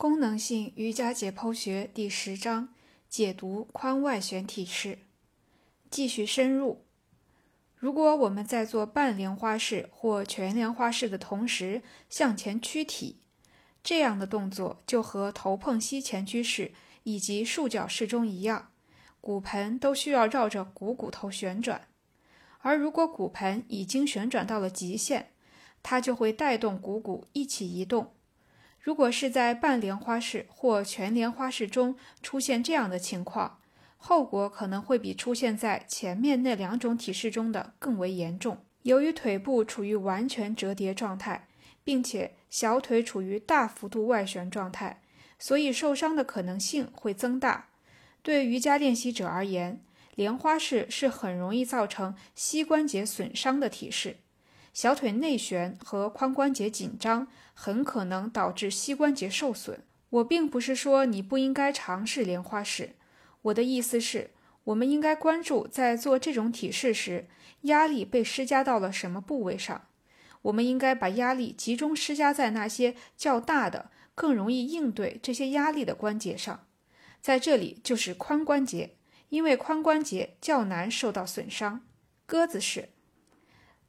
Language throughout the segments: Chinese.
功能性瑜伽解剖学第十章解读髋外旋体式。继续深入。如果我们在做半莲花式或全莲花式的同时向前屈体，这样的动作就和头碰膝前屈式以及束脚式中一样，骨盆都需要绕着股骨头旋转。而如果骨盆已经旋转到了极限，它就会带动股骨一起移动。如果是在半莲花式或全莲花式中出现这样的情况，后果可能会比出现在前面那两种体式中的更为严重。由于腿部处于完全折叠状态，并且小腿处于大幅度外旋状态，所以受伤的可能性会增大。对瑜伽练习者而言，莲花式是很容易造成膝关节损伤的体式。小腿内旋和髋关节紧张很可能导致膝关节受损。我并不是说你不应该尝试莲花式，我的意思是，我们应该关注在做这种体式时，压力被施加到了什么部位上。我们应该把压力集中施加在那些较大的、更容易应对这些压力的关节上。在这里就是髋关节，因为髋关节较难受到损伤。鸽子式。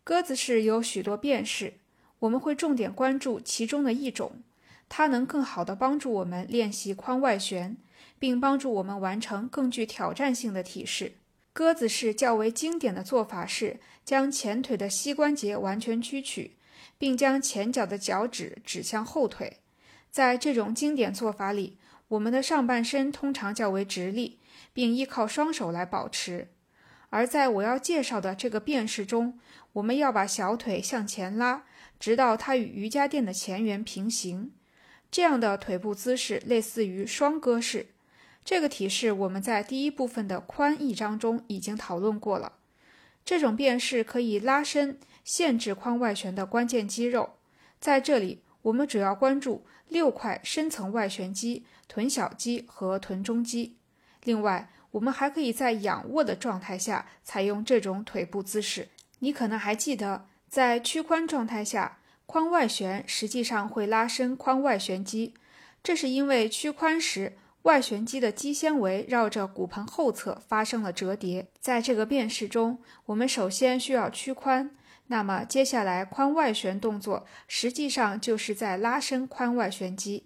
鸽子式有许多变式，我们会重点关注其中的一种，它能更好地帮助我们练习髋外旋，并帮助我们完成更具挑战性的体式。鸽子式较为经典的做法是将前腿的膝关节完全屈曲，并将前脚的脚趾指向后腿。在这种经典做法里，我们的上半身通常较为直立，并依靠双手来保持。而在我要介绍的这个变式中，我们要把小腿向前拉，直到它与瑜伽垫的前缘平行。这样的腿部姿势类似于双鸽式。这个体式我们在第一部分的髋一章中已经讨论过了。这种变式可以拉伸限制髋外旋的关键肌肉。在这里，我们主要关注六块深层外旋肌：臀小肌和臀中肌。另外，我们还可以在仰卧的状态下采用这种腿部姿势。你可能还记得，在屈髋状态下，髋外旋实际上会拉伸髋外旋肌，这是因为屈髋时外旋肌的肌纤维绕着骨盆后侧发生了折叠。在这个变式中，我们首先需要屈髋，那么接下来髋外旋动作实际上就是在拉伸髋外旋肌。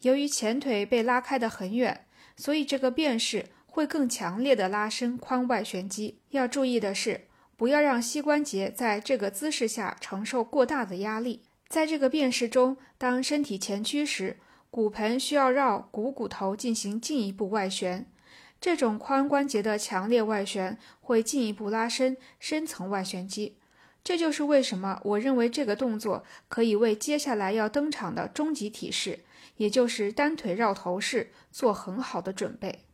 由于前腿被拉开得很远，所以这个变式。会更强烈的拉伸髋外旋肌。要注意的是，不要让膝关节在这个姿势下承受过大的压力。在这个变式中，当身体前屈时，骨盆需要绕股骨头进行进一步外旋。这种髋关节的强烈外旋会进一步拉伸深层外旋肌。这就是为什么我认为这个动作可以为接下来要登场的终极体式，也就是单腿绕头式做很好的准备。